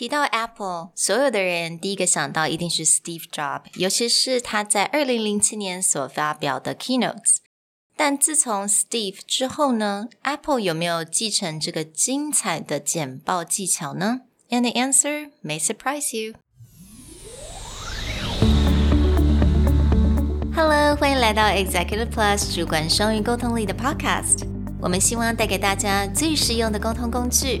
提到 Apple，所有的人第一个想到一定是 Steve Jobs，尤其是他在二零零七年所发表的 Keynotes。但自从 Steve 之后呢，Apple 有没有继承这个精彩的简报技巧呢？And the answer may surprise you. Hello，欢迎来到 Executive Plus 主管双语沟通力的 Podcast。我们希望带给大家最实用的沟通工具。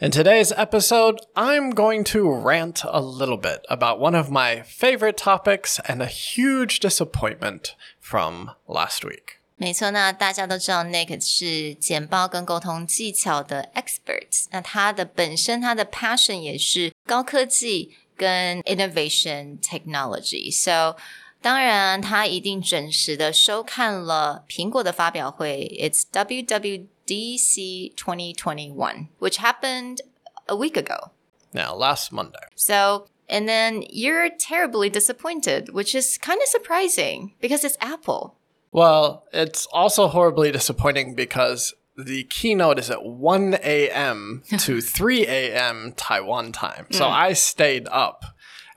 In today's episode, I'm going to rant a little bit about one of my favorite topics and a huge disappointment from last week. 没错，那大家都知道 Nick 是简报跟沟通技巧的 expert。那他的本身他的 passion 也是高科技跟 innovation technology。So 当然，他一定准时的收看了苹果的发表会。It's WW DC 2021, which happened a week ago. Now, last Monday. So, and then you're terribly disappointed, which is kind of surprising because it's Apple. Well, it's also horribly disappointing because the keynote is at 1 a.m. to 3 a.m. Taiwan time. So mm. I stayed up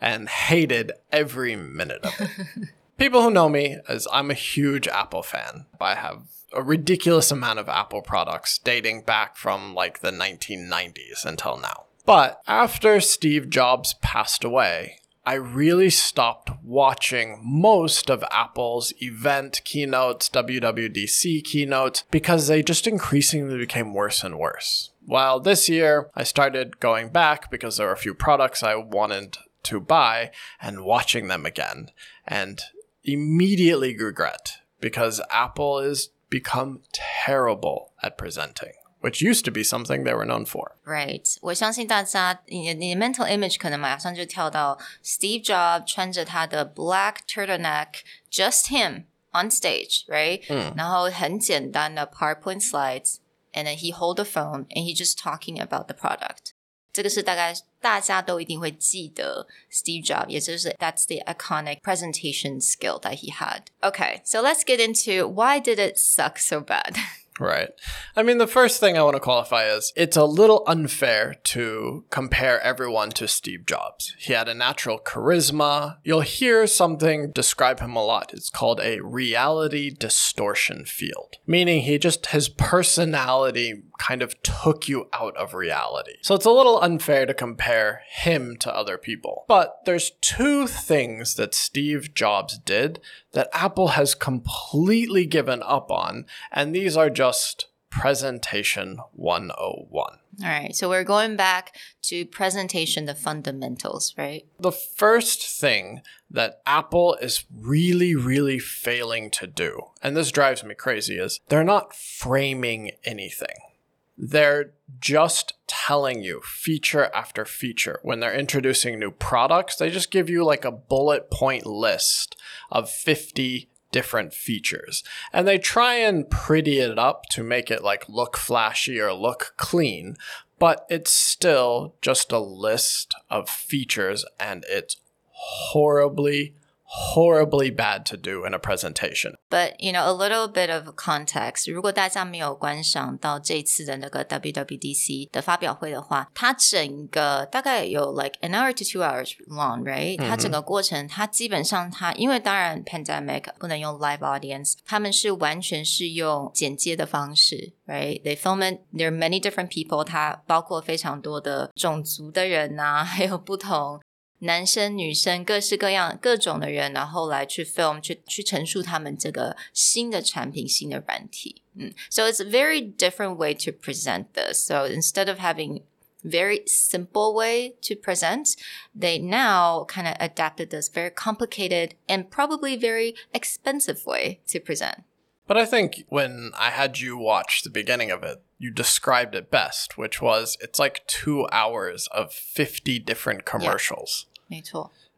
and hated every minute of it. People who know me as I'm a huge Apple fan. I have a ridiculous amount of Apple products dating back from like the 1990s until now. But after Steve Jobs passed away, I really stopped watching most of Apple's event keynotes, WWDC keynotes, because they just increasingly became worse and worse. While this year I started going back because there were a few products I wanted to buy and watching them again, and immediately regret because Apple is become terrible at presenting. Which used to be something they were known for. Right，我相信大家，你你 mental image 可能马上就跳到 Steve Jobs 穿着他的 black turtleneck，just him on stage，right？嗯，然后很简单的 PowerPoint slides，and then he hold the phone and he just talking about the product。 这个是大概大家都一定会记得 Steve Jobs，也就是 that's the iconic presentation skill that he had. Okay, so let's get into why did it suck so bad? Right. I mean, the first thing I want to qualify is it's a little unfair to compare everyone to Steve Jobs. He had a natural charisma. You'll hear something describe him a lot. It's called a reality distortion field, meaning he just, his personality kind of took you out of reality. So it's a little unfair to compare him to other people. But there's two things that Steve Jobs did that Apple has completely given up on, and these are just presentation 101. All right, so we're going back to presentation, the fundamentals, right? The first thing that Apple is really, really failing to do, and this drives me crazy, is they're not framing anything. They're just telling you feature after feature. When they're introducing new products, they just give you like a bullet point list of 50 different features. And they try and pretty it up to make it like look flashy or look clean, but it's still just a list of features and it's horribly horribly bad to do in a presentation. But you know, a little bit of context. 如果大家没有观赏到这次的那个 WWDC 的发表会的话，它整个大概有 like an hour to two hours long, right？、嗯、它整个过程，它基本上它因为当然 pandemic 不能用 live audience，他们是完全是用剪接的方式，right？They film it. There are many different people. 它包括非常多的种族的人呐、啊，还有不同 男生、女生，各式各样、各种的人，然后来去 film，去去陈述他们这个新的产品、新的软体。 So it's a very different way to present this. So instead of having very simple way to present, they now kind of adapted this very complicated and probably very expensive way to present. But I think when I had you watch the beginning of it, you described it best, which was it's like two hours of 50 different commercials. Yeah.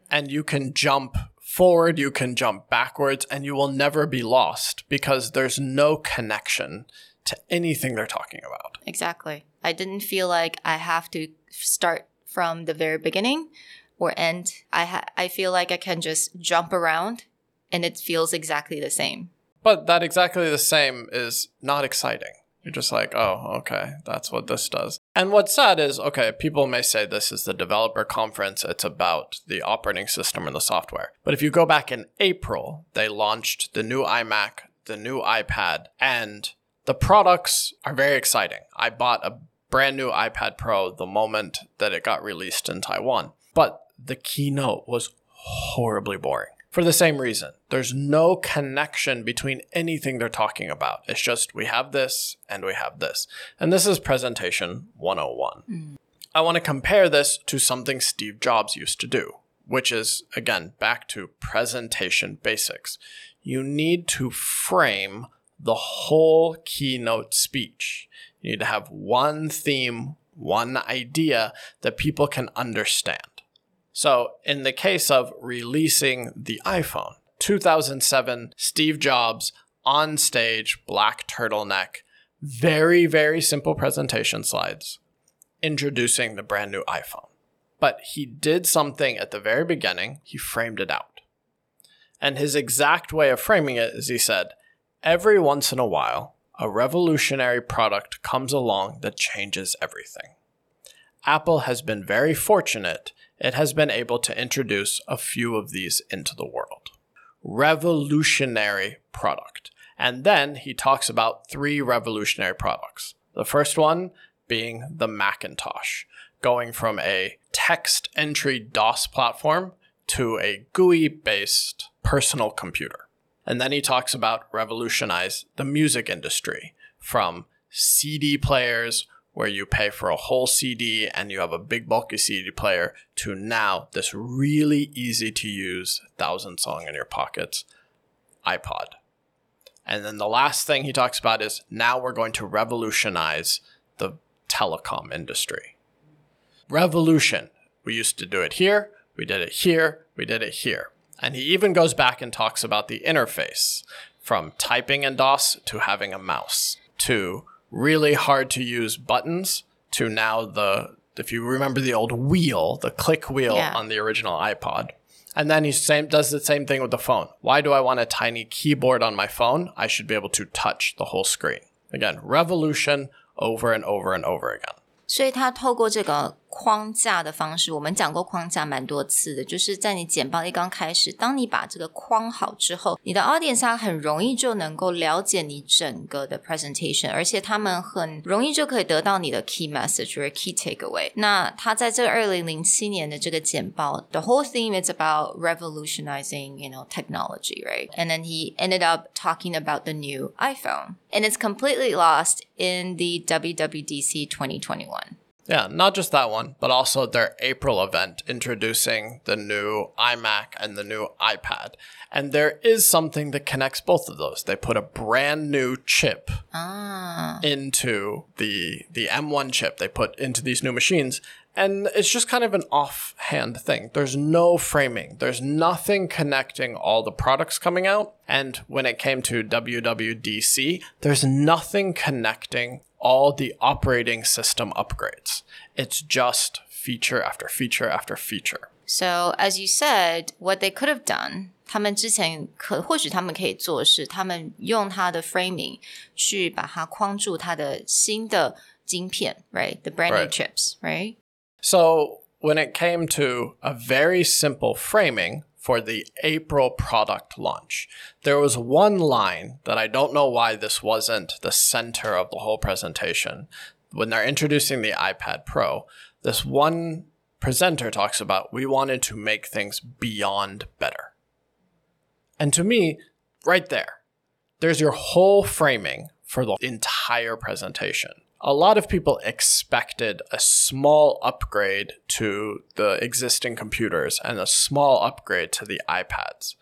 And you can jump forward, you can jump backwards, and you will never be lost because there's no connection to anything they're talking about. Exactly. I didn't feel like I have to start from the very beginning or end. I ha- I feel like I can just jump around and it feels exactly the same. But that exactly the same is not exciting. You're just like, oh, okay, that's what this does. And what's sad is, okay, people may say this is the developer conference, it's about the operating system and the software. But if you go back in April, they launched the new iMac, the new iPad, and the products are very exciting. I bought a brand new iPad Pro the moment that it got released in Taiwan, but the keynote was horribly boring for the same reason. There's no connection between anything they're talking about. It's just we have this and we have this. And this is presentation 101. Mm. I want to compare this to something Steve Jobs used to do, which is, again, back to presentation basics. You need to frame the whole keynote speech. You need to have one theme, one idea that people can understand. So, in the case of releasing the iPhone, 2007, Steve Jobs on stage, black turtleneck, very, very simple presentation slides introducing the brand new iPhone. But he did something at the very beginning, he framed it out. And his exact way of framing it is he said, Every once in a while, a revolutionary product comes along that changes everything. Apple has been very fortunate it has been able to introduce a few of these into the world. Revolutionary product. And then he talks about three revolutionary products. The first one being the Macintosh, going from a text entry DOS platform to a GUI based personal computer. And then he talks about revolutionize the music industry from CD players where you pay for a whole CD and you have a big bulky CD player to now this really easy to use thousand song in your pockets iPod. And then the last thing he talks about is now we're going to revolutionize the telecom industry. Revolution. We used to do it here, we did it here, we did it here. And he even goes back and talks about the interface from typing in DOS to having a mouse to really hard to use buttons to now the if you remember the old wheel, the click wheel yeah. on the original iPod. And then he same does the same thing with the phone. Why do I want a tiny keyboard on my phone? I should be able to touch the whole screen. Again, revolution over and over and over again. 所以他透过这个 框架的方式，我们讲过框架蛮多次的，就是在你简报一刚开始，当你把这个框好之后，你的 audience 他很容易就能够了解你整个的 presentation，而且他们很容易就可以得到你的 key message 或 key takeaway。那他在这二零零七年的这个简报，the whole theme is about revolutionizing you know technology, right? And then he ended up talking about the new iPhone, and it's completely lost in the WWDC 2021. Yeah, not just that one, but also their April event introducing the new iMac and the new iPad. And there is something that connects both of those. They put a brand new chip ah. into the the M1 chip they put into these new machines And it's just kind of an offhand thing. There's no framing. There's nothing connecting all the products coming out. And when it came to WWDC, there's nothing connecting all the operating system upgrades. It's just feature after feature after feature. So, as you said, what they could have done 他们之前可或许他们可以做的是，他们用它的 framing 去把它框住它的新的晶片，right? The brand new chips, right? So when it came to a very simple framing, for the April product launch. There was one line that I don't know why this wasn't the center of the whole presentation. When they're introducing the iPad Pro, this one presenter talks about we wanted to make things beyond better. And to me, right there, there's your whole framing for the entire presentation. A lot of people expected a small upgrade to the existing computers and a small upgrade to the iPads.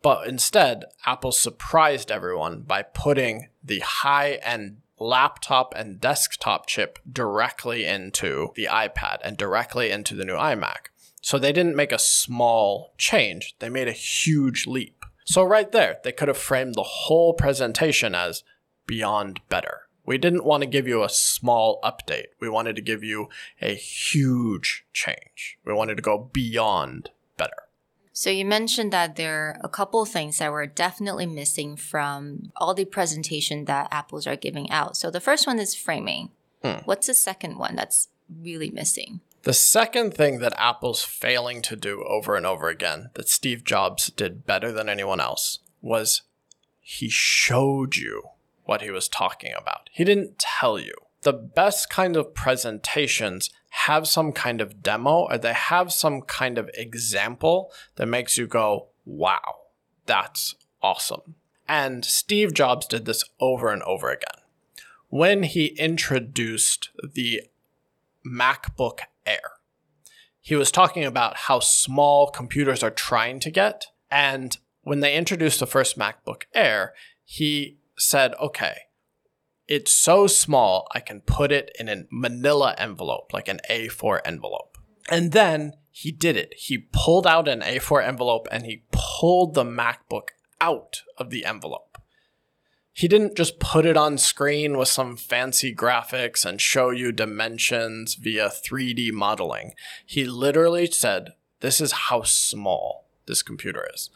But instead, Apple surprised everyone by putting the high end laptop and desktop chip directly into the iPad and directly into the new iMac. So they didn't make a small change, they made a huge leap. So, right there, they could have framed the whole presentation as beyond better. We didn't want to give you a small update. We wanted to give you a huge change. We wanted to go beyond better. So you mentioned that there are a couple of things that were definitely missing from all the presentation that Apples are giving out. So the first one is framing. Hmm. What's the second one that's really missing? The second thing that Apple's failing to do over and over again that Steve Jobs did better than anyone else was he showed you what he was talking about. He didn't tell you. The best kind of presentations have some kind of demo or they have some kind of example that makes you go, wow, that's awesome. And Steve Jobs did this over and over again. When he introduced the MacBook Air, he was talking about how small computers are trying to get. And when they introduced the first MacBook Air, he said, okay, it's so small, I can put it in a manila envelope, like an A4 envelope. And then he did it. He pulled out an A4 envelope and he pulled the MacBook out of the envelope. He didn't just put it on screen with some fancy graphics and show you dimensions via 3D modeling. He literally said, This is how small this computer is.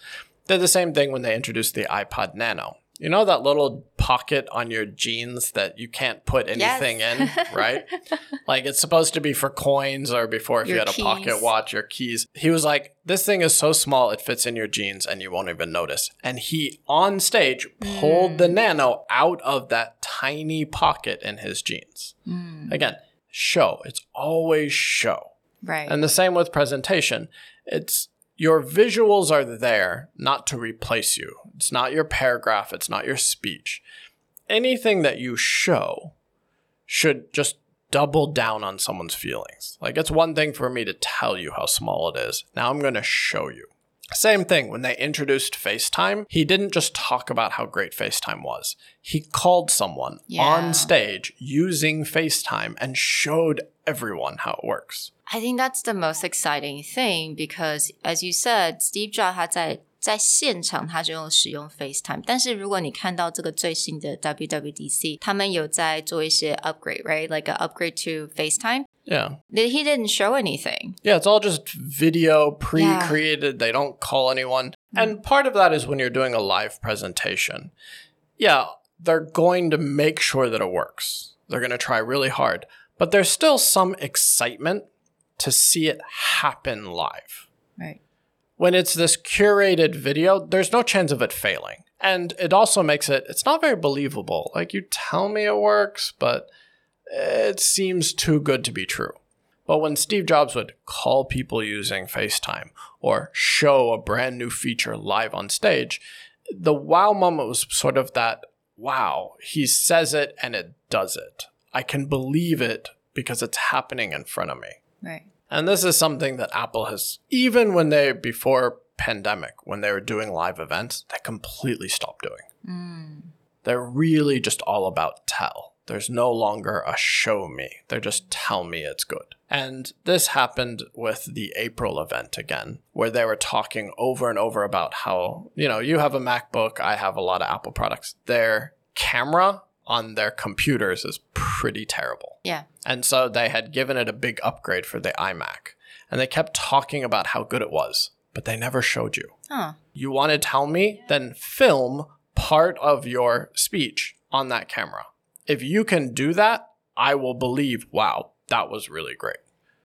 They did the same thing when they introduced the iPod Nano. You know that little pocket on your jeans that you can't put anything yes. in, right? like it's supposed to be for coins or before if your you had keys. a pocket watch, your keys. He was like, This thing is so small it fits in your jeans and you won't even notice. And he on stage pulled mm. the nano out of that tiny pocket in his jeans. Mm. Again, show. It's always show. Right. And the same with presentation. It's your visuals are there not to replace you. It's not your paragraph, it's not your speech. Anything that you show should just double down on someone's feelings. Like, it's one thing for me to tell you how small it is. Now I'm going to show you. Same thing when they introduced FaceTime, he didn't just talk about how great FaceTime was. He called someone yeah. on stage using FaceTime and showed everyone how it works. I think that's the most exciting thing because, as you said, Steve Jobs 他在在现场他就用使用 FaceTime，但是如果你看到这个最新的 WWDC，他们有在做一些 upgrade，right？Like a upgrade to FaceTime。Yeah. He didn't show anything. Yeah, it's all just video pre created. Yeah. They don't call anyone. Mm. And part of that is when you're doing a live presentation. Yeah, they're going to make sure that it works. They're going to try really hard. But there's still some excitement to see it happen live. Right. When it's this curated video, there's no chance of it failing. And it also makes it, it's not very believable. Like, you tell me it works, but it seems too good to be true. But when Steve Jobs would call people using FaceTime or show a brand new feature live on stage, the wow moment was sort of that wow, he says it and it does it. I can believe it because it's happening in front of me. Right. And this is something that Apple has, even when they, before pandemic, when they were doing live events, they completely stopped doing. Mm. They're really just all about tell. There's no longer a show me. They're just tell me it's good. And this happened with the April event again, where they were talking over and over about how, you know, you have a MacBook, I have a lot of Apple products. Their camera on their computers is pretty terrible. Yeah. And so they had given it a big upgrade for the iMac. And they kept talking about how good it was, but they never showed you. Huh. You want to tell me? Then film part of your speech on that camera. If you can do that, I will believe, wow, that was really great.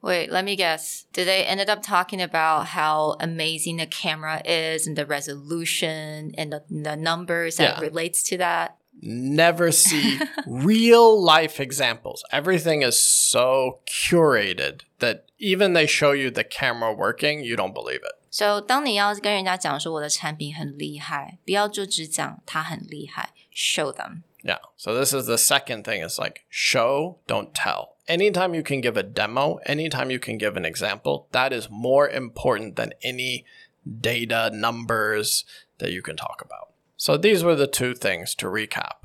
Wait, let me guess. Did they ended up talking about how amazing the camera is and the resolution and the, the numbers that yeah. relates to that? Never see real life examples. Everything is so curated that even they show you the camera working, you don't believe it. So 当你要跟人家讲说我的产品很厉害，不要就只讲它很厉害，show them. Yeah. So this is the second thing is like show, don't tell. Anytime you can give a demo, anytime you can give an example, that is more important than any data, numbers that you can talk about. So these were the two things to recap.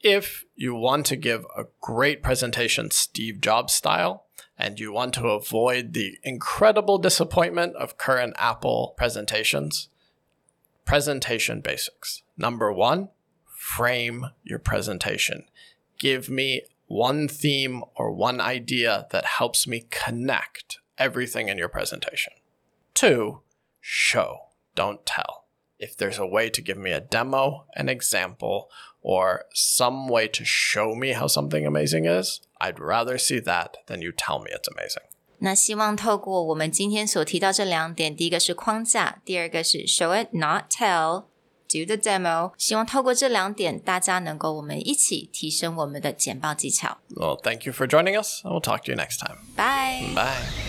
If you want to give a great presentation Steve Jobs style, and you want to avoid the incredible disappointment of current Apple presentations, presentation basics. Number one, frame your presentation. Give me one theme or one idea that helps me connect everything in your presentation. Two, show, don't tell If there's a way to give me a demo, an example, or some way to show me how something amazing is, I'd rather see that than you tell me it's amazing. 那希望透过我们今天所提到这两点，第一个是框架，第二个是 show it not tell。Do the demo，希望透过这两点，大家能够我们一起提升我们的简报技巧。Well, thank you for joining us, and we'll talk to you next time. Bye. Bye.